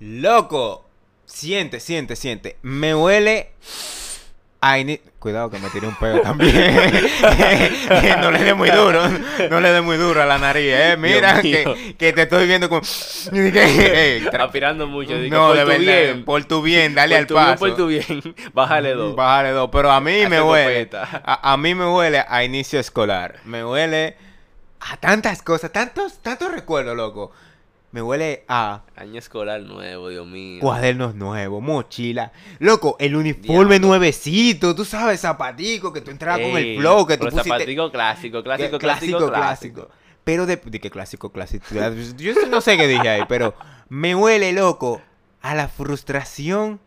Loco, siente, siente, siente. Me huele a ini- Cuidado que me tiré un pedo también. no le dé muy duro. No le dé muy duro a la nariz, eh. Mira que, que te estoy viendo como. Aspirando mucho. digo, no, por de tu verdad. bien. Por tu bien, dale por al tu bien, paso. por tu bien. Bájale dos. Bájale dos. Pero a mí me huele. A, a mí me huele a inicio escolar. Me huele a tantas cosas, tantos, tantos recuerdos, loco. Me huele a Año escolar nuevo, Dios mío. cuadernos nuevos, mochila. Loco, el uniforme Diablo. nuevecito, tú sabes, zapatico, que tú entrabas con el flow, que tú pero pusiste... zapatico clásico, clásico, que- clásico, clásico. Pero de, de que clásico, clásico. Yo no sé qué dije ahí, pero me huele, loco, a la frustración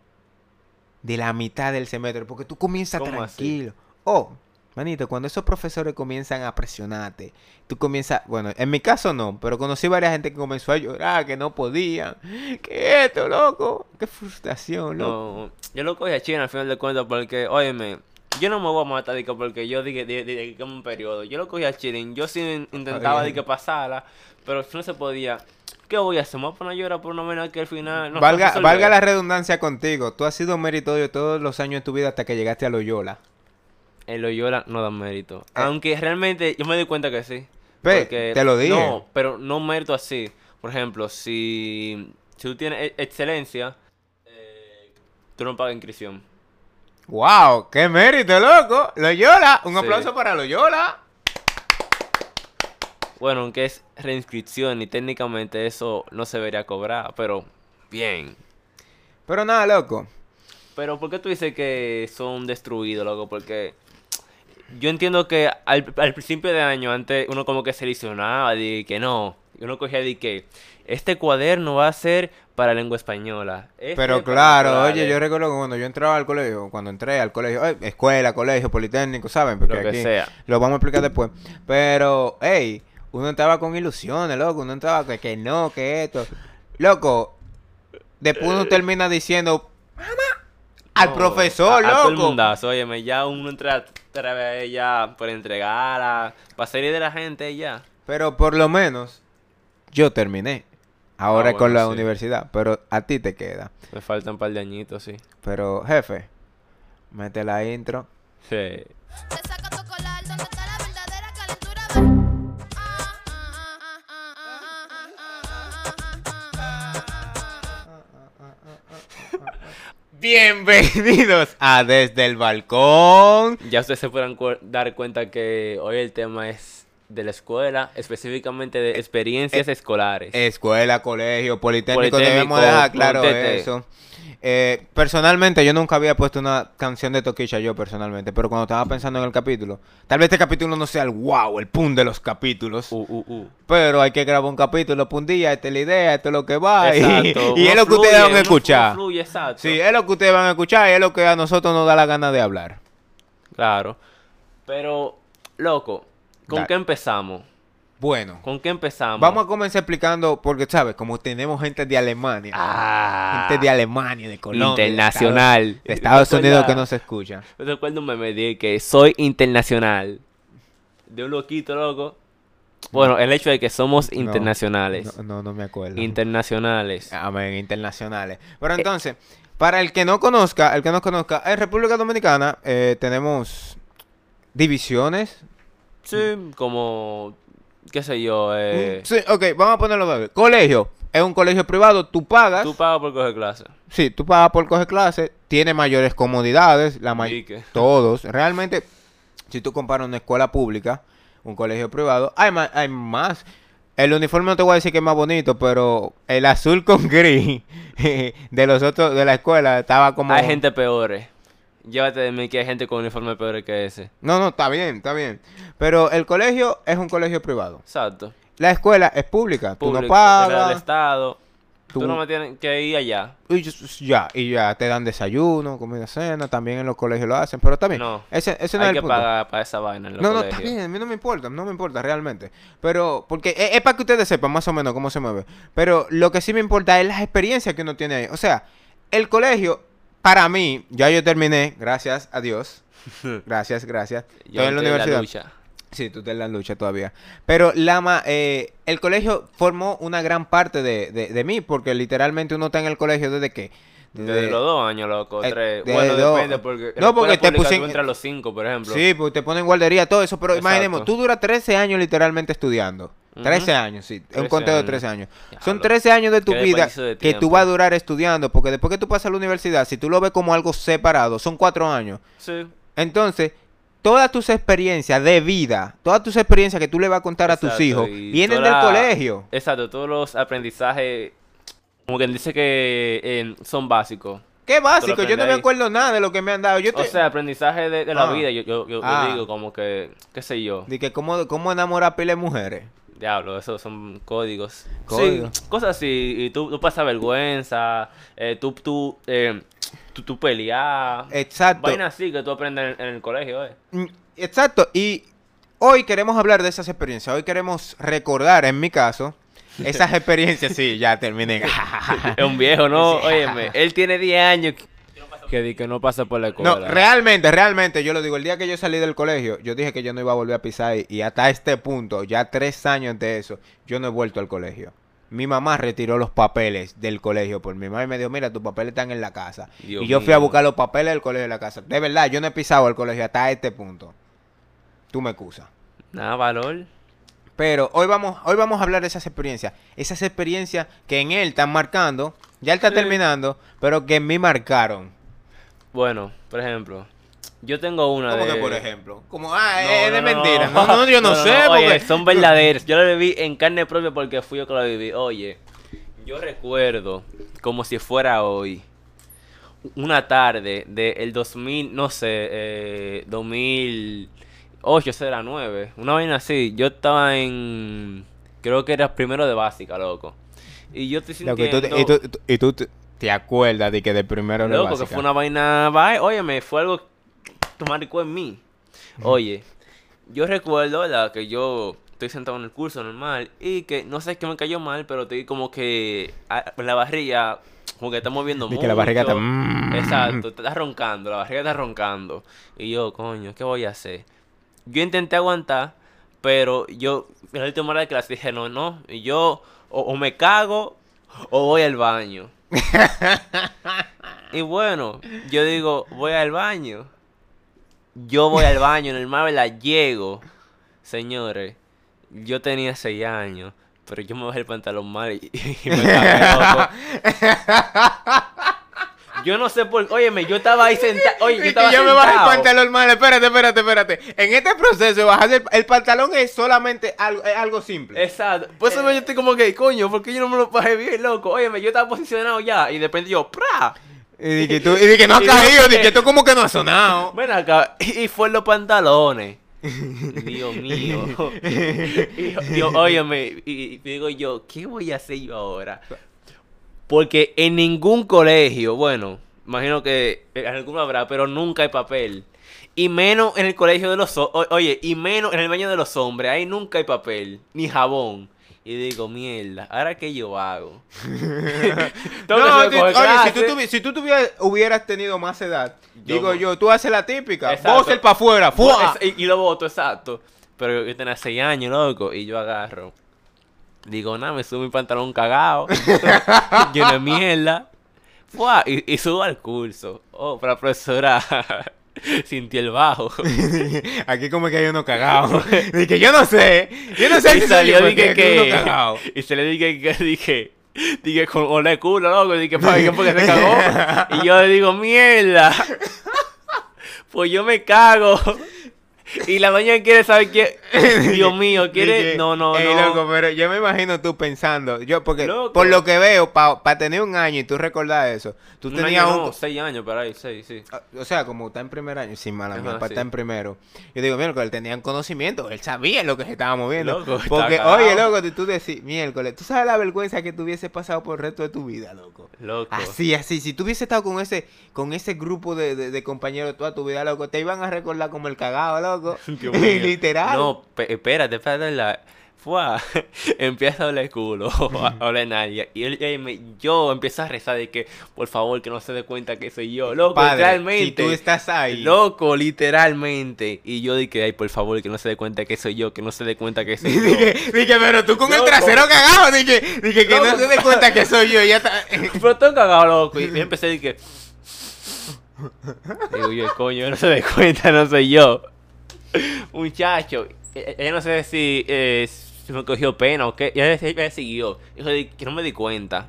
de la mitad del semestre. Porque tú comienzas tranquilo. Oh, manito, cuando esos profesores comienzan a presionarte, tú comienzas, bueno, en mi caso no, pero conocí varias gente que comenzó a llorar, que no podían. ¿Qué esto, loco? Qué frustración, loco. No, yo lo cogí a China al final de cuentas porque, óyeme, yo no me voy a matar digo, porque yo dije, dije, dije que es un periodo. Yo lo cogí a China, yo sí in- intentaba de que pasara, pero no se podía. ¿Qué voy a hacer? ¿Me voy a poner a llorar por una manera que al final no valga, valga la redundancia contigo. Tú has sido meritorio todos los años de tu vida hasta que llegaste a Loyola. El Loyola no da mérito. Eh. Aunque realmente yo me di cuenta que sí. Porque- te lo dije. No, pero no mérito así. Por ejemplo, si, si tú tienes e- excelencia, eh, tú no pagas inscripción. ¡Wow! ¡Qué mérito, loco! Loyola, un Sí. aplauso para Loyola. Bueno, aunque es reinscripción y técnicamente eso no se debería cobrar, pero bien. Pero nada, loco. Pero ¿por qué tú dices que son destruidos, loco? Porque yo entiendo que al, al principio de año, antes uno como que se ilusionaba de que no. Y uno cogía de que este cuaderno va a ser para lengua española. este Pero claro, naturales". oye, yo recuerdo que cuando yo entraba al colegio, cuando entré al colegio, eh, escuela, colegio, politécnico, ¿saben? Porque Lo que aquí sea. lo vamos a explicar después. Pero, hey, uno entraba con ilusiones, loco. Uno entraba que, que no, que esto. Loco, después uno termina diciendo, mamá, al No, profesor, a- a todo el loco. mundazo, óyeme, ya uno entra ya por entregar, para salir de la gente ya. Pero por lo menos, yo terminé. Ahora Ah, con la sí. universidad. Pero a ti te queda. Me faltan un par de añitos, sí. Pero, jefe, mete la intro. Sí. Bienvenidos a Desde el Balcón. Ya ustedes se podrán dar cuenta que hoy el tema es de la escuela, específicamente de experiencias escolares. Escuela, colegio, politécnico, Politécnico, debemos dejar claro eso. Eh, personalmente, yo nunca había puesto una canción de Toquilla, yo personalmente, pero cuando estaba pensando en el capítulo, tal vez este capítulo no sea el wow, el pum de los capítulos, Uh, uh, uh. pero hay que grabar un capítulo un día, esta es la idea, esto es lo que va, y, Exacto. y uno es lo que fluye, ustedes van a escuchar. fluye, exacto. Sí, es lo que ustedes van a escuchar y es lo que a nosotros nos da la gana de hablar. Claro. Pero, loco, ¿con Dale. qué empezamos? Bueno, ¿Con qué empezamos? vamos a comenzar explicando, porque, ¿sabes? Como tenemos gente de Alemania, Ah, gente de Alemania, de Colombia, de internacional. Estados, de Estados Unidos que no se escucha. Me recuerdo un meme de que soy internacional. De un loquito, loco. Bueno, el hecho de que somos internacionales. No, no, no me acuerdo. Internacionales. Amén, internacionales. Pero entonces, para el que no conozca, el que no conozca, en República Dominicana eh, tenemos divisiones. Sí, como, qué sé yo, eh, Sí, ok, vamos a ponerlo Colegio, es un colegio privado, tú pagas. tú pagas por coger clase. Sí, tú pagas por coger clases, tiene mayores comodidades, la may- todos. Realmente, si tú comparas una escuela pública, un colegio privado, hay más, hay más. El uniforme no te voy a decir que es más bonito, pero el azul con gris de los otros de la escuela estaba como Hay gente peores. Llévate de mí que hay gente con uniforme peor que ese. No, no, está bien, está bien. Pero el colegio es un colegio privado. Exacto. La escuela es pública, tú no era del pagas. Estado. Tú, tú- no me tienes que ir allá. Y ya, y ya te dan desayuno, comida, cena, también en los colegios lo hacen, pero también No. ese, ese no Hay es el que punto. pagar para esa vaina en los No, no, colegios. está bien, a mí no me importa, no me importa realmente. Pero, porque es, es para que ustedes sepan más o menos cómo se mueve. Pero lo que sí me importa es las experiencias que uno tiene ahí. O sea, el colegio, para mí, ya yo terminé, gracias a Dios. Gracias, gracias. Yo Estoy en la universidad. lucha. Sí, tú estás en la lucha todavía. Pero Lama, eh, el colegio formó una gran parte de, de, de mí, porque literalmente uno está en el colegio desde que... Desde los dos años, loco, Eh, tres. desde Bueno, dos- depende, porque. No, porque te pública puse tú en- entras a los cinco, por ejemplo. Sí, pues te ponen guardería, todo eso, pero Exacto. imaginemos, tú duras 13 años literalmente estudiando. Ujú. 13 años, sí, es un 13 conteo de años. 13 años. Son 13 años de tu vida de que tú vas a durar estudiando, porque después que tú pasas a la universidad, si tú lo ves como algo separado, son 4 años. Sí. Entonces, todas tus experiencias de vida, todas tus experiencias que tú le vas a contar a tus hijos, vienen del la- colegio. Exacto, todos los aprendizajes. Como quien dice que eh, son básicos. Qué básico, yo no me acuerdo nada de lo que me han dado. Yo te... O sea, aprendizaje de, de la Ah. vida, yo, yo, yo- yo Ah. digo, como que, qué sé yo. de que cómo, cómo enamorar a pile de mujeres. Diablo, esos son códigos. Sí, cosas así. Y tú, tú pasas vergüenza, eh, tú, tú, eh, tú, tú peleas. Exacto. Vainas así que tú aprendes en, en el colegio, eh. Mm, Exacto, y hoy queremos hablar de esas experiencias. Hoy queremos recordar, en mi caso, esas experiencias. Sí, ya terminé. Es un viejo, ¿no? Óyeme, él tiene 10 años que, di que no pasa por la escuela. No, realmente, realmente, yo lo digo, el día que yo salí del colegio, yo dije que yo no iba a volver a pisar ahí, y hasta este punto, ya tres años de eso, yo no he vuelto al colegio. Mi mamá retiró los papeles del colegio por mi mamá y me dijo, mira, tus papeles están en la casa. Dios y yo fui a buscar los papeles del colegio en la casa. De verdad, yo no he pisado al colegio hasta este punto. Tú me excusas. Nada, valor. Pero hoy vamos, hoy vamos a hablar de esas experiencias. Esas experiencias que en él están marcando, ya él está Sí. terminando, pero que en mí marcaron. Bueno, por ejemplo, yo tengo una ¿Cómo de... que por ejemplo? Como, ah, No, es de no, no. mentira. No, no, yo no, sé. Oye, porque... son verdaderas. Yo la viví en carne propia porque fui yo que la viví. Oye, yo recuerdo como si fuera hoy. Una tarde del 2000, no sé, eh, 2008, será 9. Una vaina así. Yo estaba en. Creo que era primero de básica, loco. Y yo estoy Loco, y tú, sintiendo. y tú- tú- y tú te, acuerdas de que de primero de Loco, que básica. fue una vaina. va- Oye, me fue algo que marcó en mí. Oye, yo recuerdo, ¿verdad? Que yo estoy sentado en el curso normal y que no sé qué me cayó mal, pero estoy como que a- la barriga, como que está moviendo mucho. que la barriga está... mm. Exacto, te está roncando, la barriga está roncando. Y yo, coño, ¿qué voy a hacer? Yo intenté aguantar, pero yo, en la última hora de clase dije, no, no. Y yo, o, o me cago o voy al baño. y bueno, yo digo, voy al baño. Yo voy al baño, normal, la llego. Señores, yo tenía seis años, pero yo me bajé el pantalón mal y, y me loco. Yo no sé por óyeme, yo estaba ahí sentado, oye, Y yo estaba yo me bajé el pantalón mal. Espérate, espérate, espérate. En este proceso de bajar el, el pantalón es solamente algo, es algo simple. Exacto. Por eso yo estoy como que, coño, ¿por qué yo no me lo bajé bien, loco? Óyeme, yo estaba posicionado ya y de repente yo, ¡pra! Y di que, tú, y di que no ha Y caído, di sé. que esto como que no ha sonado. Ven acá, y fue en los pantalones. Dios mío. Y, yo, óyeme, y, y digo yo, ¿qué voy a hacer yo ahora? Porque en ningún colegio, bueno, imagino que en alguno habrá, pero nunca hay papel. Y menos en el colegio de los... o- Oye, y menos en el baño de los hombres. Ahí nunca hay papel, ni jabón. Y digo, mierda, ¿ahora qué yo hago? No, oye, si tú, tuvi- si tú tuvi- hubieras tenido más edad, Yo digo yo, tú haces la típica, Exacto. vos el para afuera, y, y lo voto, exacto. Pero yo tenía 6 años, loco, y yo agarro. Digo, nada, me subo mi pantalón cagado. lleno de mierda. Fua, y, y subo al curso. Oh, pero la profesora sintió el bajo. Aquí como que hay uno cagado. Dije, que yo no sé, yo no sé y si salió, yo, dije que. Y se le dije que dije. Dije con ole culo, loco. Dije, ¿qué porque se cagó? Y yo le digo, mierda. Pues yo me cago. Y la doña quiere saber qué. Dios mío, quiere. No, no, "Ey, no. loco, pero yo me imagino tú pensando, yo porque Loco. por lo que veo, para tener un año y tú recordar eso, tú Un tenías año un... no, seis años, pero ahí, seis, sí. Ah, O sea, como está en primer año, sin mala mía, para sí. estar en primero. Yo digo, miércoles, él tenía conocimiento, él sabía lo que se estaba moviendo. Loco, porque, oye, loco, tú- tú decís, miércoles, tú sabes la vergüenza que tú hubieses pasado por el resto de tu vida, loco. Loco. Así, así, si tú hubieses estado con ese, con ese grupo de, de- de compañeros toda tu vida, loco, te iban a recordar como el cagado, loco. Dios mío. Literal. No, espérate, espérate. La... Fue, empieza a oler culo, a oler nadie. Y él, él me- yo empiezo a rezar de que, por favor, que no se dé cuenta que soy yo. Loco, Padre, literalmente. si tú estás ahí. Loco, literalmente. Y yo dije, ay, por favor, que no se dé cuenta que soy yo, que no se dé cuenta que soy yo. Dije, dije, pero tú con el trasero cagado, dije, dije que no se dé cuenta que soy yo, ya está. Pero estoy cagado, loco. Y yo empecé a decir que. Digo yo, coño, no se dé cuenta, no soy yo. Muchacho, e- ella no sé si, eh, si me cogió pena o qué. Ella, ella siguió. De que no me di cuenta.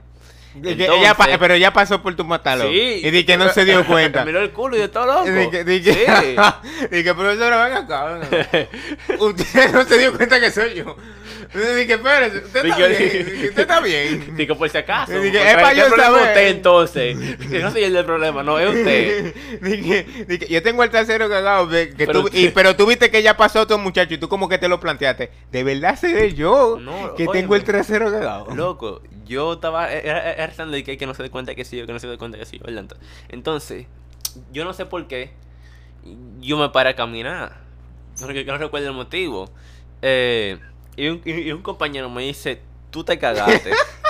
Dije, ella pa- Entonces- pero ya pasó por tu matalo. Sí. Y dije que no se dio cuenta. Miró el culo y yo todo loco. Dije, dije, Sí. dije, profesora, venga acá. Usted no se dio cuenta que soy yo. Dije, espérese, usted está bien. Usted está bien. Digo, por si acaso. Es pa' ¿qué yo saber. usted entonces? Que no soy el del problema, no, es usted. Dije, dije, yo tengo el trasero cagado, que Pero tú- usted- y, pero tú viste que ya pasó otro muchacho y tú como que te lo planteaste. ¿De verdad seré yo No, que óyeme. tengo el trasero cagado? Loco, yo estaba era- era rezando de que, no se dé cuenta que sí yo, que no se dé cuenta que sí ¿verdad? Entonces, yo no sé por qué, yo me paré a caminar. No, no recuerdo el motivo. Eh, y, un, y- y un compañero me dice, tú te cagaste.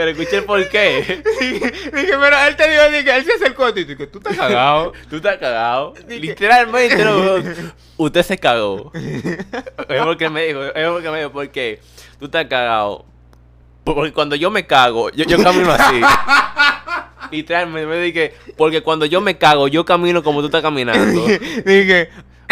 Pero escuché el por qué. dije, dije, pero él te dijo, dije, él se acercó a ti dije, tú estás cagado. Tú estás cagado. Dije- Literalmente, no, usted se cagó. Es porque me dijo, es porque me dijo, porque tú estás cagado. Porque cuando yo me cago, yo, yo camino así. Literalmente me dije, porque cuando yo me cago, yo camino como tú estás caminando. dije,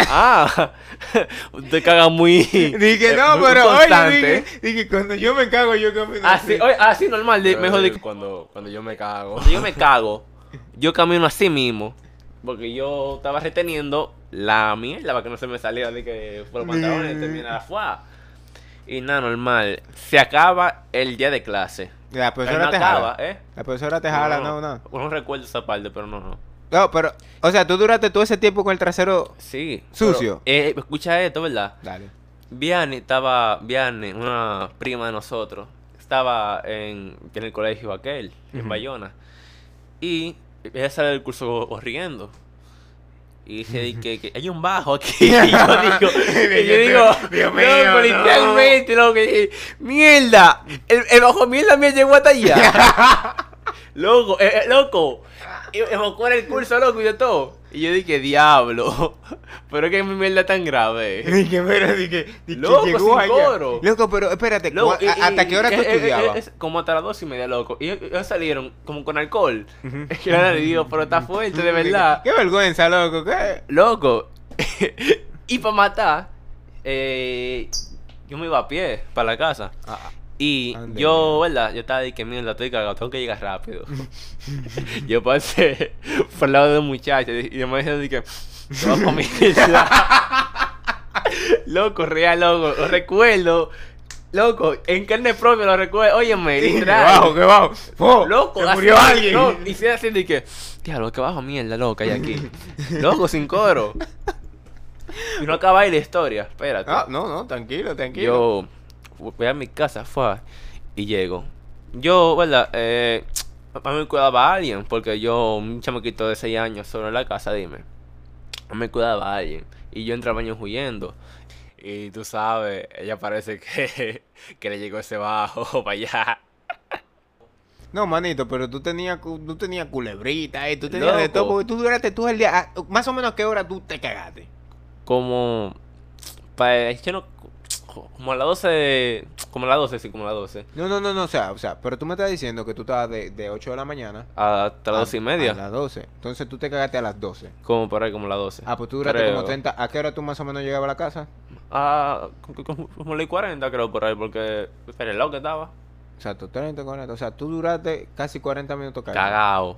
Ah, usted caga muy. dije, eh, no, muy pero oye, dije, dije, cuando yo me cago, yo camino Así, oye, así normal, de- mejor de cuando, cuando yo me cago. Cuando yo me cago, yo camino así mismo. Porque yo estaba reteniendo la mierda para que no se me saliera de que por los pantalones termina la fuá. Y nada, normal. Se acaba el día de clase. La profesora no te acaba, jala. ¿eh? La profesora te jala, no, no. No recuerdo esa parte, pero no, no. No, pero, o sea, tú duraste todo ese tiempo con el trasero. Sí. Sucio. pero, eh, escucha esto, ¿verdad? Dale. Viane estaba, Viane, una prima de nosotros, estaba en, en el colegio aquel, en Ujú. Bayona. Y ella sale del curso corriendo. Y dice di que, que hay un bajo aquí. Y yo digo, y yo digo, Dios no, mío, pero no. literalmente, loco, y dije, mierda, el, el bajo mierda me llegó hasta allá. loco, eh, eh, loco. Evocó el curso, loco, y de todo. Y yo dije, diablo. Pero es que mi mierda es tan grave. Dije, pero dije, Loco, llegó sin allá. coro. Loco, pero espérate, Loco, ¿cu- y- a- ¿hasta qué hora tú eh, estudiabas? es como hasta las dos y media, loco. Y ellos, salieron como con alcohol. Y yo le digo, pero está fuerte, de verdad. Qué vergüenza, loco. ¿qué? Loco. y para matar, eh, yo me iba a pie para la casa. Ah, Y Ande, yo, ¿verdad? Yo estaba de que mierda, estoy cagado, tengo que llegar rápido. yo pasé por el lado de un muchacho y yo me de que, mierda. loco, real, loco, lo recuerdo. Loco, en carne propia lo recuerdo. Óyeme, qué literal. bajo, qué bajo. Oh, Loco, se así- murió alguien. No, y se así de que, diablo, que bajo mierda, loco, hay aquí. loco, sin coro. Y no acaba ahí la historia, espérate. Ah, no, no, tranquilo, tranquilo. Yo voy a mi casa, fue, y llego. Yo, ¿verdad? Eh, a mí me cuidaba a alguien, porque yo, un chamaquito de 6 años, solo en la casa, dime. A mí me cuidaba a alguien. Y yo entraba baño huyendo. Y tú sabes, ella parece que, que le llegó ese bajo para allá. No, manito, pero tú tenías, tú tenías culebrita, eh, tú tenías de todo, porque tú duraste todo el día. ah, Más o menos, ¿qué hora tú te cagaste? Como. Pa, yo no, como a las 12. Como a las 12, sí, como a las 12. No, no, no, no, o sea, o sea, pero tú me estás diciendo que tú estabas de, de 8 de la mañana Hasta las a- 12 y media. A las 12. Entonces tú te cagaste a las 12. Como por ahí, como a las 12. Ah, pues tú duraste Creo. como 30. ¿A qué hora tú más o menos llegabas a la casa? Ah, como, como, las 40 creo por ahí, porque era el lado que estaba. Exacto, 30, 40. O sea, tú duraste casi 40 minutos cagado. Cagado.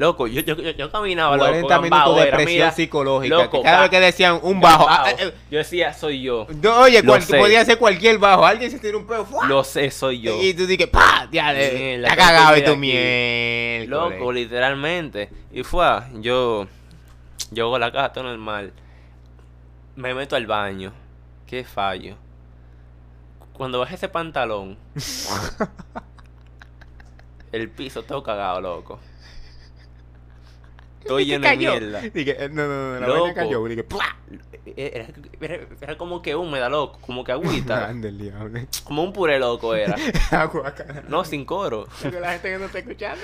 Loco, yo, yo, yo, caminaba, 40 loco, minutos de presión mira, psicológica. loco, que cada vez que decían un bajo. ah, ah, eh, Yo decía, soy yo. no, oye, cual- podía ser cualquier bajo. Alguien se tira un pedo. ¡fua! Lo sé, soy yo. Y tú dices, ¡pa! Ya, le- ¿qué cagado y tu miel. Loco, literalmente. Y fue, yo, yo hago la casa todo normal. Me meto al baño. Qué fallo. Cuando bajé ese pantalón, el piso todo cagado, loco. Todo Y que lleno de mierda. Dije, eh, no, no, no, la Loco. vaina cayó. Dije, ¡plá! Era, era- era como que húmeda, loco, como que agüita. Ande el diablo. como un puré loco era. Agua. No, sin coro. La gente que no está escuchando.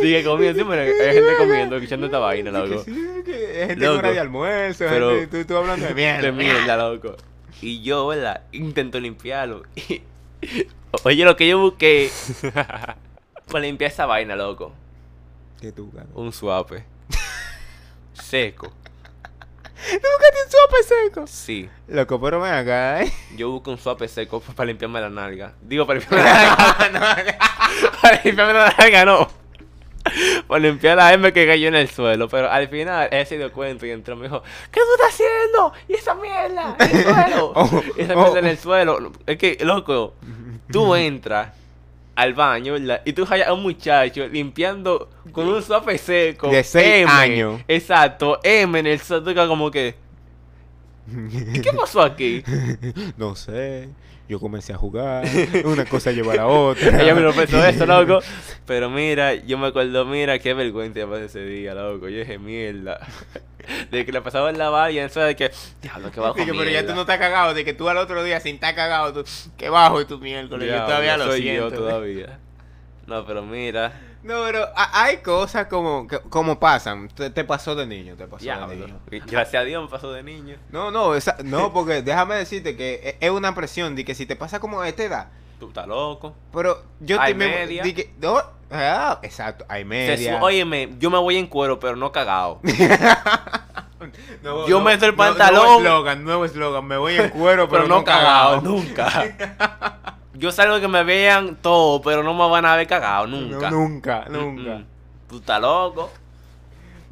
Dije comiendo, sí, pero hay gente comiendo, escuchando esta vaina, loco. sí, que hay gente Loco. con hora de almuerzo. Pero- gente- tú, tú hablando de mierda. De mierda, loco. Y yo, ¿verdad? Intento limpiarlo. Oye, lo que yo busqué para limpiar esa vaina, loco. Un suape. Seco. ¿Tú buscaste un sopa seco? Sí. Loco, pero ven acá, ¿eh? Yo busco un suape seco para limpiarme la nalga. Digo, para limpiarme la nalga. para limpiarme la nalga, no. Para limpiar la M que cayó en el suelo. Pero al final él se dio cuenta y entró y me dijo: ¿Qué tú estás haciendo? ¿Y esa mierda? En el suelo. Oh, y esa oh. mierda en el suelo. Es que, loco, tú entras al baño, ¿verdad? Y tú hallas a un muchacho limpiando con un suape seco. De seis M. años. Exacto, M en el quedas como que. ¿Y qué pasó aquí? No sé. Yo comencé a jugar. Una cosa lleva a la otra. Ella me lo pensó eso, loco. Pero mira, yo me acuerdo, mira, qué vergüenza pasé ese día, loco. Yo dije, mierda. De que le pasaba en la valla, eso de que, diablo, que bajo Dije, pero ya tú no estás cagado. De que tú al otro día sin estar cagado. Tú, que bajo y tu miércoles. yo todavía lo soy siento. yo todavía. No, pero mira, No, pero hay cosas como, que- como pasan. Te, te pasó de niño, te pasó de niño. Gracias a Dios me pasó de niño. No, no, esa- no, porque déjame decirte que es una presión de que si te pasa como a esta edad, Tú estás loco. pero yo Hay te me- media. no, ah, exacto, hay media. Óyeme, yo me voy en cuero, pero no cagado. No, yo no, me meto el pantalón. Nuevo eslogan, nuevo eslogan, me voy en cuero, pero, pero no cagado, cagado. nunca. Yo salgo que me vean todo, pero no me van a ver cagado, nunca. Nunca, nunca. Mm, mm. Tú estás loco.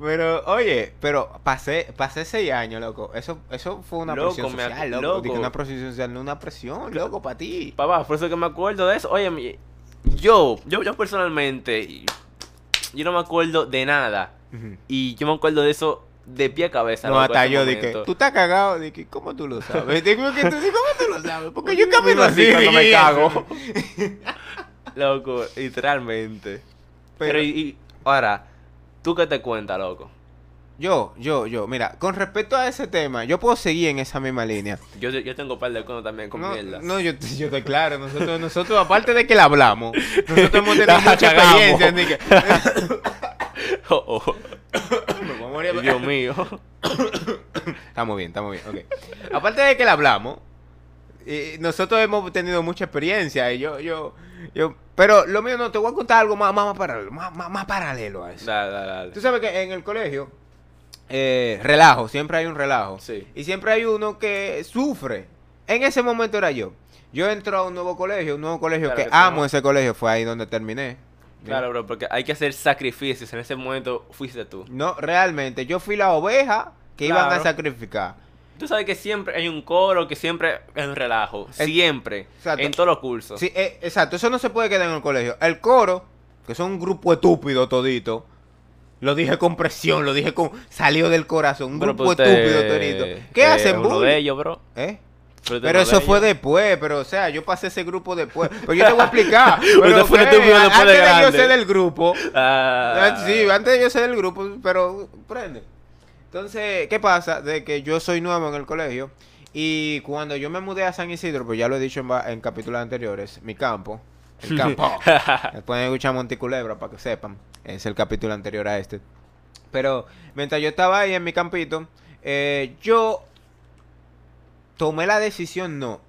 Pero, oye, pero pasé, pasé seis años, loco. Eso, eso fue una Loco, presión social, loco. loco. Dije una presión social, no una presión, loco, para ti. Papá, por eso que me acuerdo de eso. Oye, yo, yo, yo personalmente, yo no me acuerdo de nada. Y yo me acuerdo de eso de pie a cabeza. No, hasta yo dije, tú estás cagado, dije, ¿cómo tú lo sabes? Digo que tú, ¿cómo tú lo sabes? Porque yo camino así cuando me cago. Loco, literalmente. Pero, Pero y, y- ahora, ¿tú qué te cuentas, loco? yo, yo, yo, mira, con respecto a ese tema, yo puedo seguir en esa misma línea. Yo, yo tengo un par de cosas también con No, mierda. no, yo, yo estoy claro, nosotros, nosotros, aparte de que la hablamos, nosotros hemos tenido mucha cagamos. experiencia, que... Oh, oh. Me voy a morir. Dios mío. Estamos bien, estamos bien, ok. Aparte de que la hablamos, eh, nosotros hemos tenido mucha experiencia y yo, yo, yo, pero lo mío no, te voy a contar algo más, más, más paralelo, más, más, más paralelo a eso. Dale, dale, dale. Tú sabes que en el colegio, eh, relajo, siempre hay un relajo. Sí. Y siempre hay uno que sufre. En ese momento era yo. Yo entro a un nuevo colegio, un nuevo colegio Claro que amo ese colegio, fue ahí donde terminé. Claro, bro, porque hay que hacer sacrificios. En ese momento fuiste tú. No, realmente, yo fui la oveja que iban a sacrificar. Tú sabes que siempre hay un coro, que siempre es un relajo. Siempre. Exacto. En todos los cursos. Sí, eh, exacto, eso no se puede quedar en el colegio. El coro, que son un grupo estúpido todito, lo dije con presión, lo dije con... Salió del corazón, un Pero, grupo pues, usted, estúpido todito. ¿Qué eh, hacen, uno bullying? de ellos, bro. ¿Eh? Pero, Pero eso fue después, pero o sea, yo pasé ese grupo después. Pero yo te voy a explicar. Pero fue estúpido después antes de de, yo ser del grupo. Ah, Ah, Sí, antes de yo ser del grupo, pero prende. Entonces, ¿qué pasa? De que yo soy nuevo en el colegio y cuando yo me mudé a San Isidro, pues ya lo he dicho en, capítulos anteriores, mi campo, el campo. Pueden escuchar Monticulebra para que sepan, es el capítulo anterior a este. Pero mientras yo estaba ahí en mi campito, eh, yo tomé la decisión, no,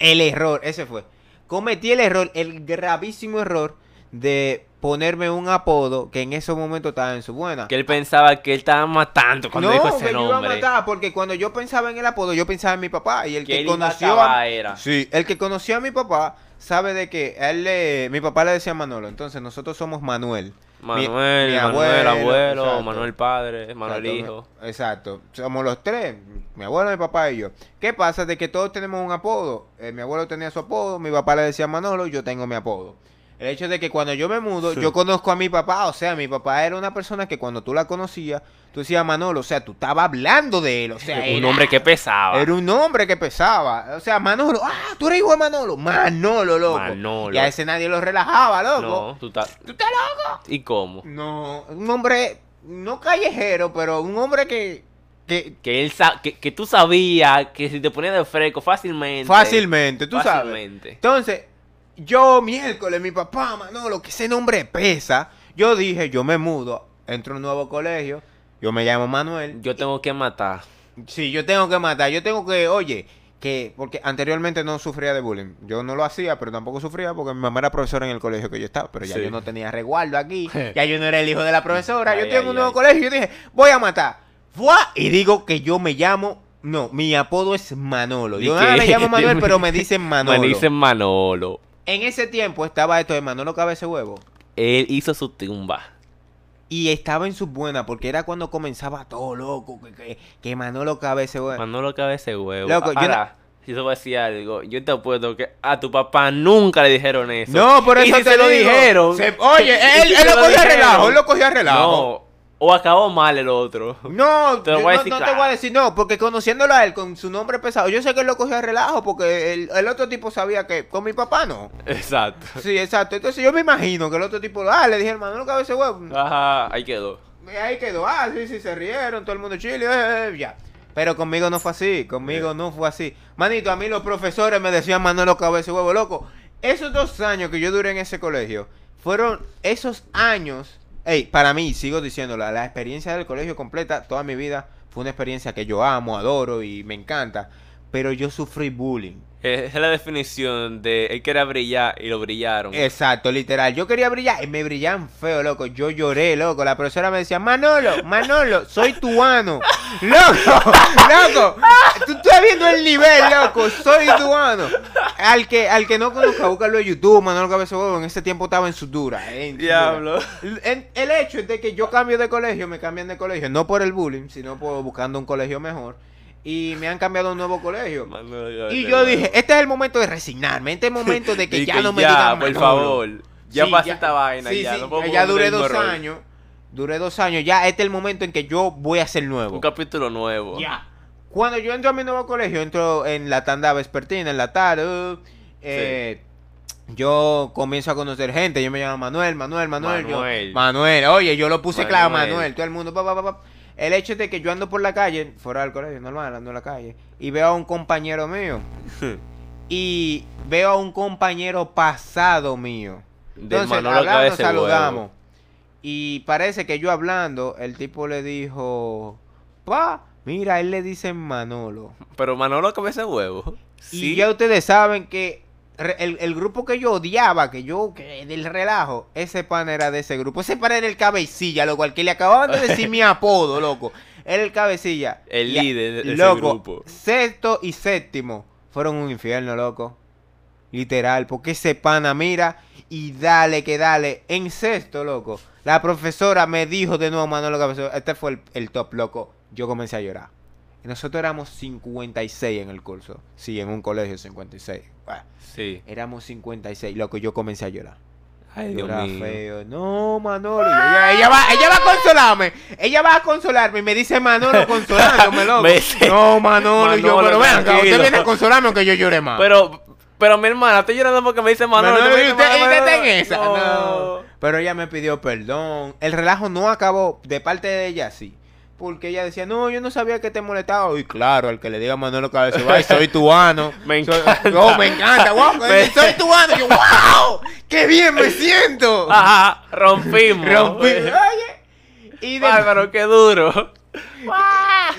el error, ese fue. Cometí el error, el gravísimo error de ponerme un apodo que en ese momento estaba en su buena. que él pensaba que él estaba matando cuando no, dijo que ese yo iba a nombre. matar, porque cuando yo pensaba en el apodo, yo pensaba en mi papá. Y el Que que, él conoció a, era. Sí, el que conoció a mi papá sabe de que él le, mi papá le decía Manolo. Entonces nosotros somos Manuel. Mi- Manuel, mi Manuel, abuelo, exacto. Manuel padre, Manuel Exacto, hijo. Exacto. Somos los tres. Mi abuelo, mi papá y yo. ¿Qué pasa? De que todos tenemos un apodo. Eh, mi abuelo tenía su apodo, mi papá le decía Manolo yo tengo mi apodo. El hecho de que cuando yo me mudo, yo conozco a mi papá. O sea, mi papá era una persona que cuando tú la conocías, tú decías Manolo. O sea, tú estabas hablando de él. O sea, Un era- hombre que pesaba. Era un hombre que pesaba. O sea, Manolo. Ah, tú eres hijo de Manolo. Manolo, loco. Manolo. Y a ese nadie lo relajaba, loco. No, tú estás. ¿Tú estás loco? ¿Y cómo? No, un hombre no callejero, pero un hombre que, que Que, él sa- que, que tú sabías que si te ponías de fresco fácilmente. fácilmente, tú sabes. fácilmente. Entonces, yo miércoles, mi papá, Manolo, que ese nombre pesa. Yo dije, yo me mudo, entro a un nuevo colegio, yo me llamo Manuel. Yo tengo que matar. Sí, yo tengo que matar, yo tengo que, oye, que, porque anteriormente no sufría de bullying. Yo no lo hacía, pero tampoco sufría porque mi mamá era profesora en el colegio que yo estaba, pero ya Sí. yo no tenía resguardo aquí, ya yo no era el hijo de la profesora, yo tengo ay, un nuevo ay. colegio, yo dije, voy a matar. ¡Fua! Y digo que yo me llamo, no, mi apodo es Manolo. Yo nada que- me llamo Manuel, pero me dicen Manolo. Me dicen Manolo. En ese tiempo estaba esto de Manolo Cabeza Huevo. Él hizo su tumba. Y estaba en su buena, porque era cuando comenzaba todo loco, que, que, que Manolo Cabeza Huevo. Manolo cabeza huevo. Loco, yo Ahora, si te voy a decir algo, yo te apuesto que a tu papá nunca le dijeron eso. No, por Y eso si te se lo digo. dijeron. Se- oye, él, se lo cogía a relajo, él lo cogía a relajo. No, o acabó mal el otro. No, Te no, te claro. voy a decir no, porque conociéndolo a él con su nombre pesado, yo sé que él lo cogía a relajo, porque el, el otro tipo sabía que con mi papá no. Exacto. Sí, exacto. Entonces yo me imagino que el otro tipo, ah, le dije, hermano, no cabeza de huevo. Ajá, ahí quedó. Y ahí quedó, ah, sí, sí, se rieron, todo el mundo chile, eh, eh, ya. Pero conmigo no fue así, conmigo no fue así. Manito, a mí los profesores me decían Manolo Cabeza de Huevo, loco. Esos dos años que yo duré en ese colegio, fueron esos años, hey, para mí, sigo diciéndolo, la experiencia del colegio completa, toda mi vida, fue una experiencia que yo amo, adoro y me encanta. Pero yo sufrí bullying. Esa es la definición de él quería brillar y lo brillaron. Exacto, literal. Yo quería brillar y me brillaban feo, loco. Yo lloré, loco. La profesora me decía, Manolo, Manolo, soy tuano. Loco, loco. Tú estás viendo el nivel, loco. Soy tuano. Al que, al que no conozca, búscalo en YouTube, Manolo Cabeza. En ese tiempo estaba en su dura. eh, en su Diablo. dura. El, el hecho es de que yo cambio de colegio, me cambian de colegio, no por el bullying, sino por buscando un colegio mejor. Y me han cambiado a un nuevo colegio. Manolo Y yo dije, este es el momento de resignarme, este es el momento de que ya no me ya, digan por Manolo. favor. Ya Sí, pasé esta vaina, sí, ya. sí, no ya duré dos error. años, duré dos años, ya este es el momento en que yo voy a ser nuevo. Un capítulo nuevo. Ya. Cuando yo entro a mi nuevo colegio, entro en la tanda vespertina, en la tarde, eh, yo comienzo a conocer gente, yo me llamo Manuel, Manuel, Manuel, yo- Manuel. Manuel, oye, yo lo puse claro, Manuel. Manuel, todo el mundo, pa, pa, pa, pa. El hecho de que yo ando por la calle, fuera del colegio, normal, ando en la calle, y veo a un compañero mío, y veo a un compañero pasado mío. Entonces, de saludamos. Huevo. Y parece que yo hablando, el tipo le dijo, pa, mira, él le dicen Manolo. Pero Manolo Cabeza de Huevo. Y Sí. ya ustedes saben que el, el grupo que yo odiaba, que yo, que del relajo, ese pan era de ese grupo. Ese pan era el cabecilla, loco, al que le acababan de decir mi apodo, loco. Era el cabecilla. El Y líder de ese loco, grupo. Sexto y séptimo fueron un infierno, loco. Literal, porque ese pana mira y dale que dale. En sexto, loco, la profesora me dijo de nuevo, Manolo Cabezón, este fue el, el top, loco. Yo comencé a llorar. Nosotros éramos 56 en el curso. Sí, en un colegio 56. Bah, Sí. éramos 56, loco, yo comencé a llorar. Ay, Dios mío. feo. No, Manolo. ella, ella va, ella va a consolarme. Ella va a consolarme y me dice Manolo consolándome, loco. No, Manolo. yo, pero vean, usted viene a consolarme aunque yo llore más. Pero, pero mi hermana, estoy llorando porque me dice Manolo. Manolo, tú me y dices usted, y usted está en Manolo. esa. No. No. Pero ella me pidió perdón. El relajo no acabó de parte de ella, sí. Porque ella decía, no, yo no sabía que te molestaba. Y claro, el que le diga a Manolo Cabeza, "Ay, soy tuano. Me Soy- encanta. Oh, me encanta, wow, Me- soy tuano. Y yo, wow, qué bien me siento. Ajá, rompimos. Rompí. Oye. Y de- Bárbaro, qué duro.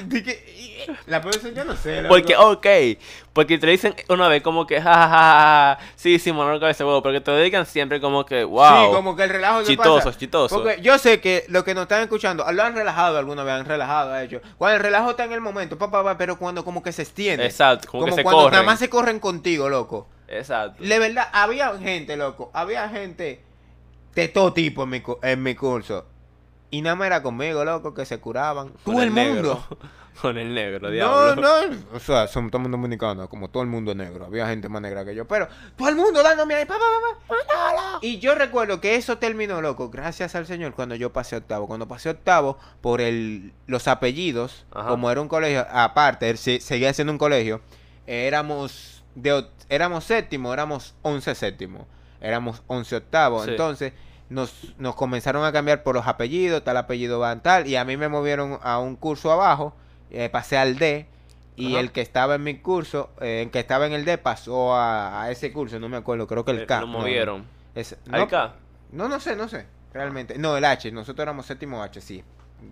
y- la profesora, yo no sé. Porque, ok, porque te lo dicen una vez como que, jajaja, sí, sí, Manolo Cabeza de Huevo, porque te lo dedican siempre como que, wow. Sí, como que el relajo pasa. Porque yo sé que los que nos están escuchando lo han relajado alguna vez, han relajado, de hecho. Cuando el relajo está en el momento, papá, papá, pero cuando como que se extiende. Exacto, como, que se cuando corren. nada más se corren contigo, loco. Exacto. De verdad, había gente, loco, había gente de todo tipo en mi, en mi curso. Y nada más era conmigo, loco, que se curaban. Todo el, mundo. Con el negro, No, diablo. no, o sea, somos todo el mundo dominicano, como todo el mundo es negro. Había gente más negra que yo, pero todo el mundo dándome ahí, papá, papá, Manolo. Y yo recuerdo que eso terminó, loco, gracias al Señor, cuando yo pasé octavo. Cuando pasé octavo, por el, los apellidos, Ajá. como era un colegio, aparte, se- seguía siendo un colegio, éramos, de, éramos séptimo, éramos once séptimo, éramos once octavos. Sí. Entonces, nos, nos comenzaron a cambiar por los apellidos, tal apellido van tal, y a mí me movieron a un curso abajo, eh, pasé al D, y Ajá. el que estaba en mi curso, eh, el que estaba en el D pasó a, a ese curso, no me acuerdo, creo que el Eh, K. Lo no, movieron. es- ¿Al no, K? no, no sé, no sé, realmente. No, el H, nosotros éramos séptimo H, sí.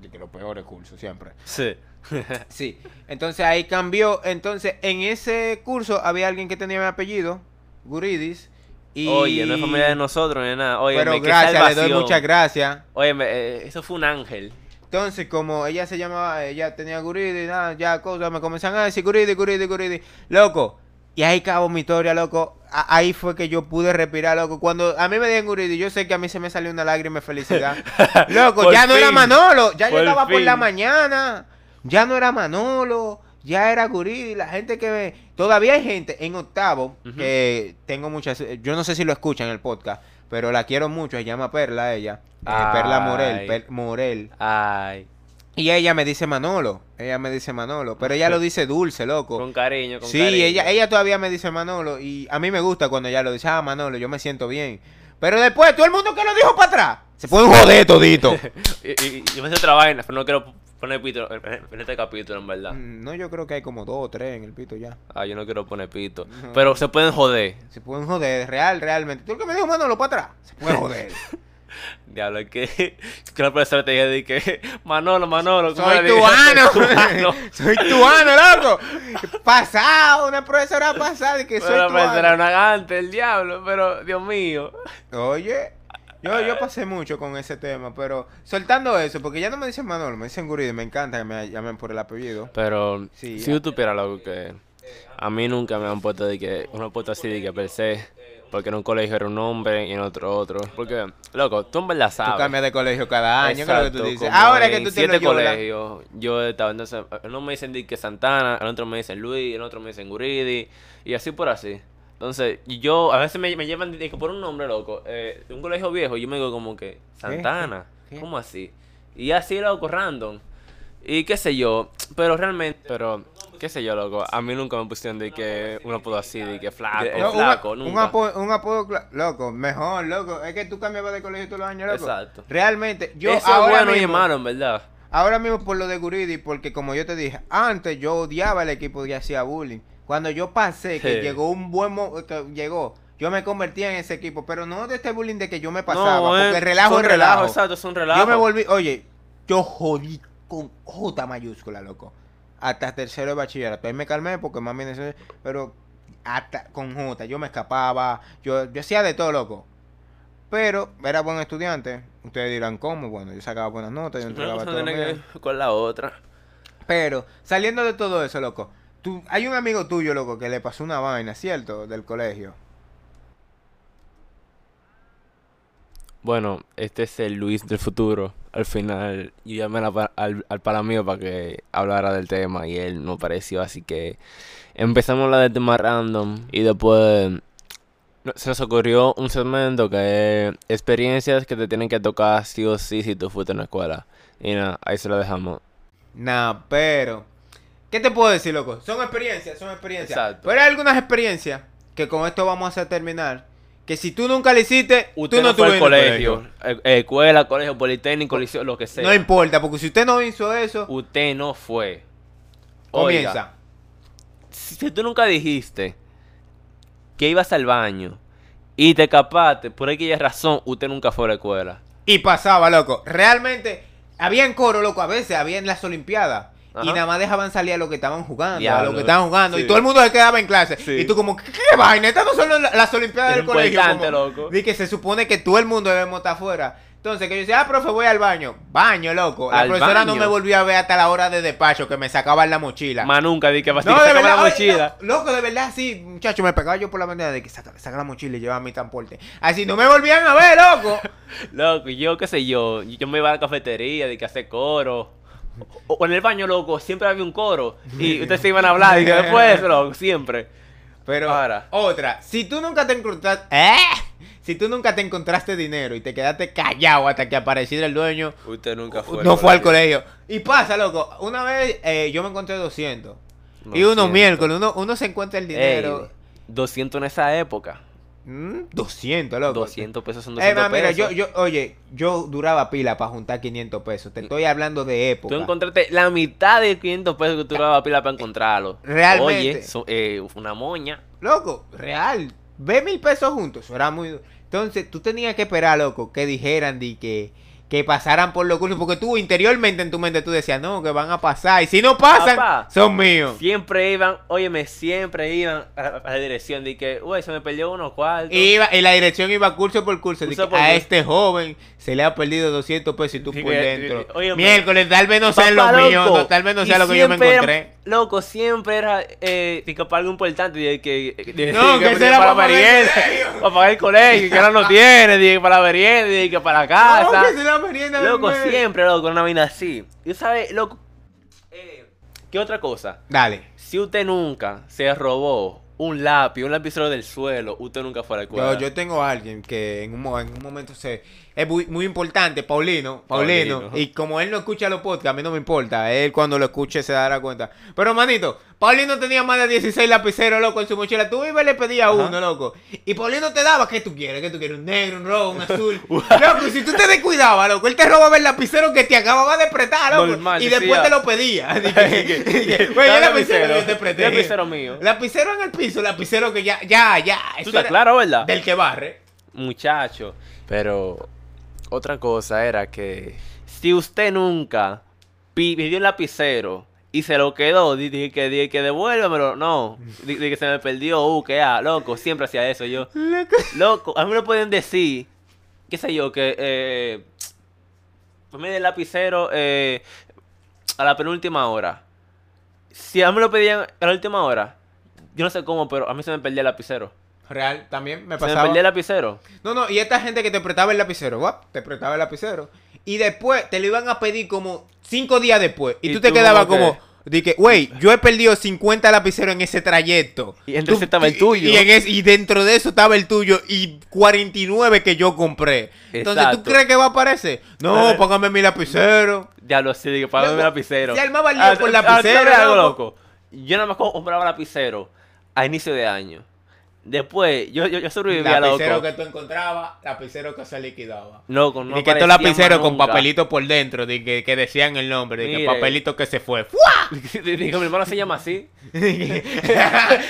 De que los peores cursos siempre. Sí. Sí, entonces ahí cambió. Entonces en ese curso había alguien que tenía mi apellido, Guridis. Y... Oye, no es familia de nosotros ni nada. Oye, Pero qué gracias, le doy muchas gracias. Oye, eso fue un ángel. Entonces, como ella se llamaba, ella tenía Guridis, nada, ya cosas, me comenzaron a decir Guridis, Guridis, Guridis. Loco, y ahí acabó mi historia, loco. A- ahí fue que yo pude respirar, loco. Cuando a mí me dieron Guridis, yo sé que a mí se me salió una lágrima de felicidad. Loco, ya no era. Manolo, ya yo estaba por la mañana. Ya no era Manolo, ya era Guridis. La gente que ve. Todavía hay gente en octavo que tengo muchas. Yo no sé si lo escuchan en el podcast, pero la quiero mucho. Se llama Perla, ella. Eh, Perla Morel. Per- Morel. Ay. Y ella me dice Manolo. Ella me dice Manolo. Pero ella lo dice dulce, loco. Con cariño, con Sí, cariño. ella, ella todavía me dice Manolo. Y a mí me gusta cuando ella lo dice, ah, Manolo, yo me siento bien. Pero después, todo el mundo que lo dijo para atrás. Se pueden joder todito. Y, y- y yo me hice otra vaina, pero no quiero poner pito en en este capítulo, en verdad. Mm, no, yo creo que hay como dos o tres en el pito ya. Ah, yo no quiero poner pito. No. Pero se pueden joder. Se pueden joder, real, realmente. Tú el que me dijo Manolo para atrás. Se pueden joder. Diablo, es que, que la profesora te dije de que Manolo, Manolo, ¿cómo Soy tuano. Soy tuano, loco. Pasado, una profesora pasada que soy Pero profesora tuano. una gante, el diablo, pero Dios mío. Oye, yo, yo pasé mucho con ese tema, pero soltando eso, porque ya no me dicen Manolo, me dicen Guridi, me encanta que me llamen por el apellido. Pero Sí, si yo tuviera algo que a mí nunca me han puesto de que una puesto así de que per se, porque en un colegio era un nombre y en otro otro. Porque, loco, tú en verdad Tú sabes. cambias de colegio cada año, ¿qué es lo que tú Exacto, dices? Ahora que tú tienes siete colegios, yo he estado, entonces, uno me dicen de que Santana, el otro me dicen Luis, el otro me dicen Guridi, y así por así. Entonces, yo, a veces me, me llevan de por un nombre, loco, eh, de un colegio viejo, yo me digo como que, Santana, ¿Qué? ¿cómo así? Y así, loco, random. Y qué sé yo, pero realmente, pero, qué sé yo, loco, a mí nunca me pusieron de que un apodo así, de que flaco, No, un, flaco, un nunca. apodo, un apodo loco, mejor, loco. Es que tú cambiabas de colegio todos los años, loco. Exacto. Realmente, yo Eso ahora es bueno y es mismo, malo, en verdad. ahora mismo por lo de Guridi, porque como yo te dije, antes yo odiaba el equipo que hacía bullying. Cuando yo pasé, que Sí. llegó un buen mo- que llegó, yo me convertí en ese equipo, pero no de este bullying de que yo me pasaba, No, porque eh, el relajo son es relajo. Exacto, es un relajo. Yo me volví, oye, yo jodí con J mayúscula, loco. Hasta tercero de bachillerato. Ahí me calmé porque más bien eso- pero hasta con J, yo me escapaba, yo, yo hacía de todo, loco. Pero era buen estudiante. Ustedes dirán, ¿cómo? Bueno, yo sacaba buenas notas, yo entregaba todo. tiene que ver con la otra. Pero, saliendo de todo eso, loco, tú, hay un amigo tuyo, loco, que le pasó una vaina, ¿cierto? Del colegio. Bueno, este es el Luis del futuro. Al final, yo llamé a la pa- al, al pana mío para que hablara del tema y él no pareció, así que empezamos a hablar del tema random y después se nos ocurrió un segmento que es experiencias que te tienen que tocar sí o sí si tú fuiste en la escuela. Y nada, ahí se lo dejamos. Nah, pero. ¿Qué te puedo decir, loco? Son experiencias, son experiencias. Exacto. Pero hay algunas experiencias que con esto vamos a terminar. Que si tú nunca le hiciste, Usted tú no, no fue al el colegio, eh, eh, escuela, colegio politécnico, liceo, lo que sea. No importa, porque si usted no hizo eso, Usted no fue. comienza. Oiga, si tú nunca dijiste que ibas al baño y te escapaste por aquella razón, usted nunca fue a la escuela. Y pasaba, loco. Realmente, había en coro, loco, a veces, había en las Olimpiadas. Y nada más dejaban salir a los que estaban jugando, a los que estaban jugando. Y todo el mundo se quedaba en clase. Sí. Y tú como, ¿qué, vaina? Estas no son la- las Olimpiadas del colegio. como- loco. Di que se supone que todo el mundo debemos estar afuera. Entonces, que yo decía, ah, profe, voy al baño. Baño, loco. La ¿Al profesora no me volvió a ver hasta la hora de despacho que me sacaban la mochila. Más nunca di que vas No, a sacar la mochila. loco, de verdad, sí, muchacho, me pegaba yo por la mañana de que saca, saca la mochila y lleva mi transporte. Así no me volvían a ver, loco. Loco, yo qué sé yo, yo me iba a la cafetería de que hacer coro. O, o en el baño, loco, siempre había un coro. Y ustedes se iban a hablar y que después, loco, siempre. Pero, Ahora. otra, si tú nunca te encontraste, ¿eh? Si tú nunca te encontraste dinero y te quedaste callado hasta que apareciera el dueño, Usted nunca fue. no fue al colegio. Y pasa, loco, una vez eh, yo me encontré 200. y uno 200. miércoles, uno, uno se encuentra el dinero. Ey, 200 en esa época. Mm, 200, loco. 200 pesos son Eh, 200 ma, mira, pesos. yo, yo, oye, yo duraba pila para juntar 500 pesos. Te estoy hablando de época. Tú encontraste la mitad de 500 pesos que tú dabas pila para encontrarlo. Realmente. Oye, so- eh, una moña. Loco, real. Ve mil pesos juntos. Eso era muy. Entonces, tú tenías que esperar, loco, que dijeran de que, que pasaran por los cursos. Porque tú interiormente en tu mente tú decías, no, que van a pasar. Y si no pasan, Papá. son míos. Siempre iban, óyeme, siempre iban a, a la dirección de que, uy, se me perdió unos cuartos. Iba, y la dirección iba curso por curso. de Curso que por a este joven se le ha perdido 200 pesos y tú por que- dentro. oye, Miércoles, tal vez no sea lo mío, tal vez no sea lo que yo me encontré. Loco, siempre era eh, que para algo importante. De que, de- No, que ese era para la para merienda, para pagar el colegio, que ahora no tiene, que para la merienda, que para la No, casa. que se la merienda Loco, siempre, loco, una vaina así. Y sabes, loco, eh, ¿qué otra cosa? Dale. Si usted nunca se robó un lápiz, un lapicero del suelo, usted nunca fue a la escuela. Yo, yo tengo a alguien que en un, en un momento se es muy, muy importante, Paulino, Paulino, Paulino. y como él no escucha los podcasts, a mí no me importa, él cuando lo escuche se dará cuenta. Pero manito, Paulino tenía más de 16 lapiceros, loco, en su mochila, tú ibas y le pedías uno, loco, y Paulino te daba, ¿qué tú quieres? ¿Qué tú quieres? Un negro, un rojo, un azul. loco, y si tú te descuidabas, loco, él te robaba el lapicero que te acababa de prestar, loco, Normal, y decía. después te lo pedía. Güey, el lapicero yo te presté. lapicero mío. Lapicero en el piso, lapicero que ya, ya, ya. ¿Tú estás claro, verdad? Del que barre. Muchacho, Pero otra cosa era que si usted nunca pi- pidió un lapicero y se lo quedó, di- dije que, dije que devuélvamelo, no, di- dije que se me perdió, uh, que ah, loco, siempre hacía eso yo. Loco, a mí me pueden decir, qué sé yo, que eh, pues me el lapicero eh, a la penúltima hora. Si a mí me lo pedían a la última hora, yo no sé cómo, pero a mí se me perdía el lapicero. Real, también me Se me pasaba. perdía el lapicero. No, no, y esta gente que te prestaba el lapicero, te prestaba el lapicero. Y después te lo iban a pedir como cinco días después. Y, Y tú te quedabas como como. Dije, güey, yo he perdido 50 lapiceros en ese trayecto. Y entre Tú- estaba el tuyo. Y, en es- y dentro de eso estaba el tuyo y 49 que yo compré. Entonces, ¿tú crees que va a aparecer? No, póngame mi lapicero. Ya lo sé, dije, págame el lapicero. se armaba el lío Ah, por ah, lapicero, ¿sabes algo, loco? Yo nada más co- compraba lapicero a inicio de año. Después, yo, yo, yo sobrevivía, Lapicero loco. que tú encontrabas, lapicero que se liquidaba. Loco, no y que estos lapiceros con papelito por dentro, de que, que decían el nombre, de que Mire. papelito que se fue. Digo, mi hermano se llama así.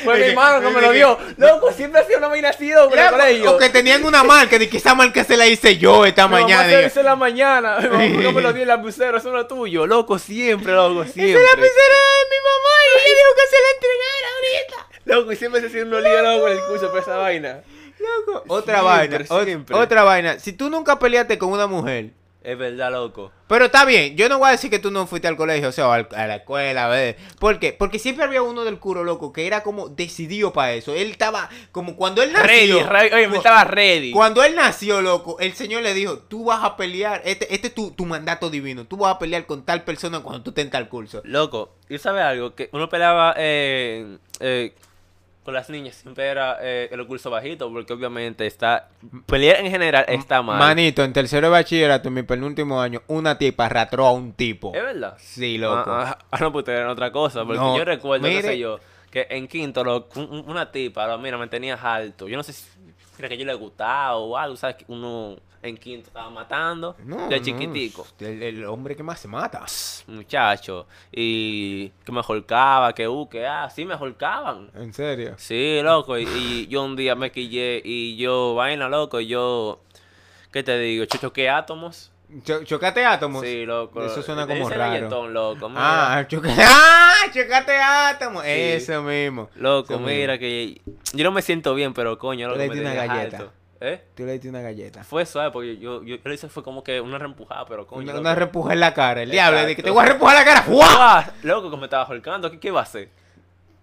Fue mi hermano que me lo dio. Loco, siempre hacía una vaina así, colegio. O que tenían una marca, de que esa marca se la hice yo esta mañana. yo, la mañana. No me lo dio el lapicero, eso no es tuyo. Loco, siempre, loco, Ese siempre. lapicero es de mi mamá y ella dijo que se la entregara ahorita. Loco, y siempre se hacía unos líos, loco, en el curso por esa vaina. Loco, otra Siempre, vaina, siempre. otra vaina. Si tú nunca peleaste con una mujer, Es verdad, loco. Pero está bien, yo no voy a decir que tú no fuiste al colegio, o sea, al- a la escuela, a ver. ¿Por qué? Porque siempre había uno del curo loco que era como decidido para eso. Él estaba como cuando él Ready, nació. re- oye, me cu- estaba ready. Cuando él nació, loco, el señor le dijo, tú vas a pelear, este, este es tu, tu mandato divino, tú vas a pelear con tal persona cuando tú estés en tal curso. Loco, ¿y sabes algo? Que uno peleaba eh, eh, con las niñas, siempre era eh, el curso bajito, porque obviamente está. Pelear en general está mal. Manito, en tercero de bachillerato, en mi penúltimo año, una tipa arrastró a un tipo. ¿Es verdad? Sí, loco. Ah, ah, ah, no, pues eran otra cosa, porque No, yo recuerdo, qué mire. sé yo, que en quinto, lo- una tipa, lo, mira, me tenía alto. Yo no sé si era que yo le gustaba o algo, ¿sabes? Uno en quinto estaba matando, No, de no, chiquitico. El, el hombre que más se mata. Muchacho, y que me holcaba, que uh, que ah, sí me holcaban. En serio. Sí, loco, y, y yo un día me quillé y yo, vaina, loco, y yo, ¿qué te digo? Yo choqué átomos. Cho- ¿Chocate átomos? Sí, loco. Eso suena como raro. reggaetón, loco. mira. Ah, choca- ¡Ah! chocate átomos. Sí. Eso mismo. Loco, Eso mira mismo. que yo no me siento bien, pero coño, loco, le me una galleta. alto. ¿Eh? Tú le diste una galleta. Fue suave, porque yo, yo, yo hice fue como que una reempujada, pero coño. Una, una repuja en la cara. El diablo, de que te voy a repujar la cara. ¡Fua! Loco, que me estaba holcando, ¿qué, qué iba a hacer?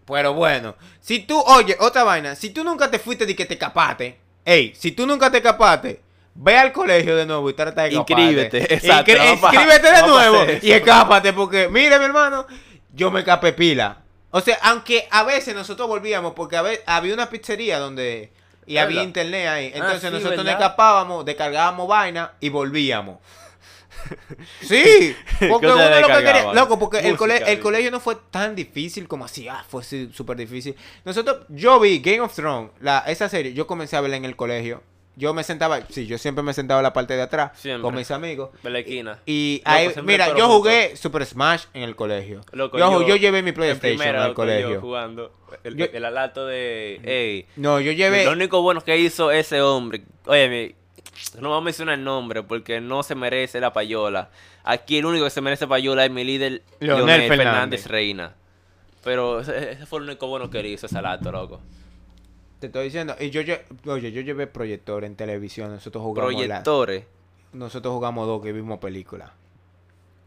Pero bueno, si tú, oye, otra vaina, si tú nunca te fuiste de que te escapaste, ey, si tú nunca te escapaste, ve al colegio de nuevo y trata de escaparte. Inscríbete, exacto, a- inscríbete de nuevo y escápate porque, mire mi hermano, yo me escapé pila. O sea, aunque a veces nosotros volvíamos porque a veces había una pizzería donde y ¿Verdad? había internet ahí, Ah, entonces sí, nosotros nos ¿verdad? escapábamos, descargábamos vaina y volvíamos. Sí, porque uno lo que quería, loco, porque el, Música, cole- el colegio no fue tan difícil como así, ah, fue súper difícil. Nosotros, yo vi Game of Thrones, la, esa serie, yo comencé a verla en el colegio. Yo me sentaba, sí, yo siempre me sentaba en la parte de atrás Siempre. con mis amigos. Belequina. Y Loco, ahí, mira, yo jugué Super Smash en el colegio. Loco, yo, yo- yo llevé mi PlayStation primera, al loco, yo colegio. jugando. El, Yo- el alato de. Ey. No, yo llevé. Lo único bueno que hizo ese hombre. Oye, mi- no vamos a mencionar el nombre porque no se merece la payola. Aquí el único que se merece payola es mi líder Leonel Leonel, Fernández. Fernández. Reina. Pero ese, ese fue el único bueno que hizo, ese alato, loco. Te estoy diciendo. Y yo, lle- oye, yo llevé proyector en televisión. Nosotros jugamos. la- Proyectores nosotros jugamos dos que vimos película.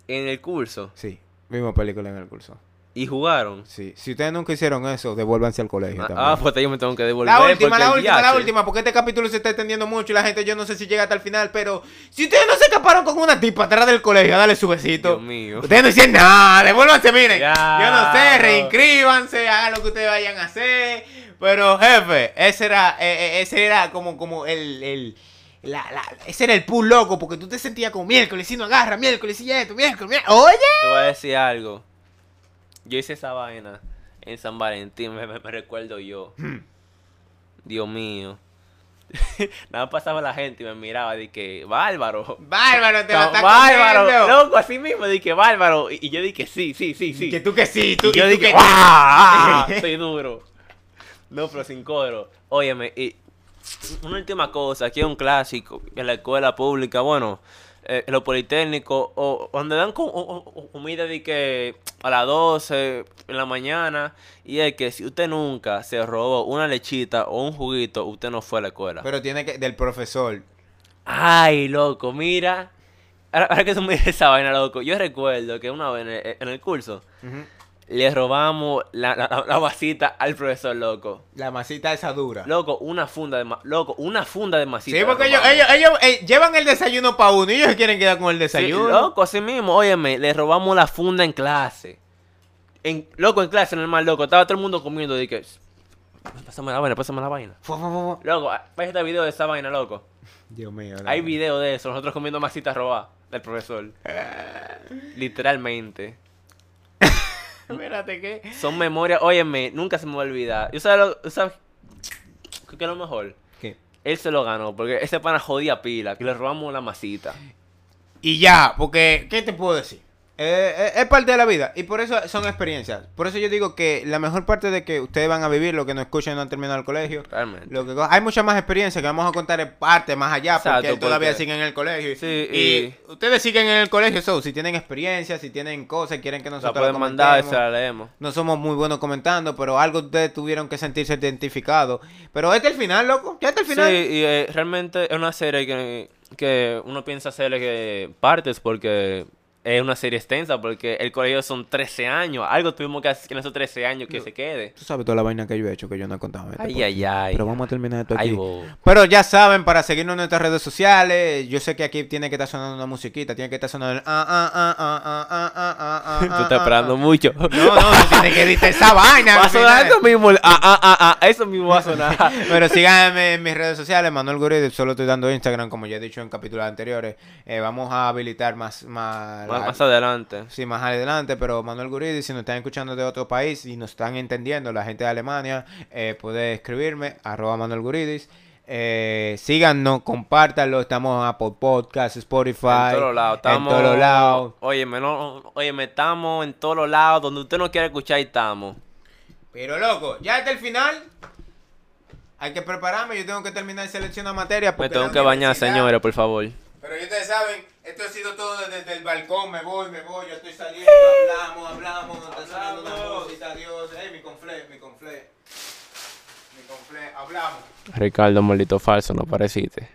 en el curso Sí, vimos película en el curso. y jugaron. Sí, si ustedes nunca hicieron eso, devuélvanse al colegio. Ah, también. ah, pues yo me tengo que devolver. la última, la última, la última, porque este capítulo se está extendiendo mucho y la gente yo no sé si llega hasta el final, pero si ustedes no se escaparon con una tipa atrás del colegio, dale su besito. Dios mío. Ustedes no dicen nada, devuélvanse, miren. Ya. Yo no sé, reinscríbanse, hagan lo que ustedes vayan a hacer. Pero jefe, ese era, eh, eh, ese era como, como el, el la, la- ese era el pool loco, porque tú te sentías como miércoles, si no agarra, miércoles, y esto, miércoles, miércoles. Oye. Te voy a decir algo. Yo hice esa vaina en San Valentín, me, recuerdo yo. Hmm. Dios mío. Nada pasaba la gente y me miraba de que, bárbaro. Bárbaro, te está bárbaro. comiendo. Loco, así mismo, de que bárbaro. Y, y yo dije sí, sí, sí, sí. Que tú que sí, tú, y yo y dije, que- ¡ah! Estoy duro. No, pero sin coro. Óyeme, y una última cosa, aquí es un clásico en la escuela pública, bueno, eh, en los politécnicos, o donde dan comida de que a las 12 en la mañana, y es que si usted nunca se robó una lechita o un juguito, usted no fue a la escuela. Pero tiene que, del profesor. Ay, loco, mira. Ahora, ahora que tú me dices esa vaina, loco, yo recuerdo que una vez en el, en el curso le robamos la, la, al profesor, loco. La masita esa dura. Loco, una funda de ma- loco, una funda de masita. sí, porque ellos, ellos, ellos eh, llevan el desayuno para uno y ellos quieren quedar con el Sí, desayuno. loco, así mismo, óyeme, le robamos la funda en clase. En, loco, en clase normal, loco, estaba todo el mundo comiendo de que pásame la vaina, pásame la vaina. Loco, ve este video de esa vaina, loco. Dios mío. Hay video de eso, nosotros comiendo masita robada del profesor. Literalmente. Espérate que. Son memorias, óyeme, nunca se me va a olvidar. ¿Yo sabes lo, sabes qué es lo mejor? ¿Qué? Él se lo ganó, porque ese pana jodía pila, que le robamos la masita. Y ya, porque, ¿qué te puedo decir? Eh, eh, es parte de la vida y por eso son experiencias. Por eso yo digo que la mejor parte de que ustedes van a vivir, lo que no escuchan no han terminado el colegio, Realmente. Lo que, hay mucha más experiencia que vamos a contar en parte más allá porque Exacto, él todavía porque- sigue en el colegio. Sí, y, y- ustedes siguen en el colegio, so, si tienen experiencia, si tienen cosas, quieren que La nosotros pueden la mandar y comentemos. se la leemos. No somos muy buenos comentando, pero algo ustedes tuvieron que sentirse identificados. Pero este es el final, loco. Ya está el final. Sí, y eh, realmente es una serie que, que uno piensa hacerle que partes porque es una serie extensa porque el colegio son 13 años. Algo tuvimos que hacer en esos 13 años que se quede. Tú sabes toda la vaina que yo he hecho que yo no he contado. Este ay, ay, ay. Pero vamos a terminar esto aquí. Pero ya saben, para seguirnos en nuestras redes sociales, yo sé que aquí tiene que estar sonando una musiquita, tiene que estar sonando el... Tú estás parando mucho. No, no, no tiene que editar esa vaina. Va a sonar eso mismo. Ah, ah, ah, ah eso mismo va a sonar. Pero síganme en mis redes sociales, Manuel Gurri, solo estoy dando Instagram, como ya he dicho en capítulos anteriores. Vamos a habilitar más... más más, la- más adelante. Sí, más adelante, pero Manuel Guridi, si nos están escuchando de otro país y nos están entendiendo, la gente de Alemania, eh, puede escribirme, arroba Manuel Guridis. Eh, síganos, compártanlo, estamos en Apple Podcasts, Spotify, En todos lados. Estamos... en todos lados. Óyeme, no, óyeme, estamos en todos los lados. Donde usted no quiere escuchar, estamos. Pero loco, ya hasta el final, hay que prepararme, yo tengo que terminar de seleccionar materia. Me tengo que bañar, señores, por favor. Pero ustedes saben, esto ha sido todo desde el balcón, me voy, me voy, yo estoy saliendo, hablamos, hablamos, está sonando una Hablamos. música, adiós, eh, mi conflé, mi conflé, mi conflé, hablamos. Ricardo, maldito falso, no pareciste.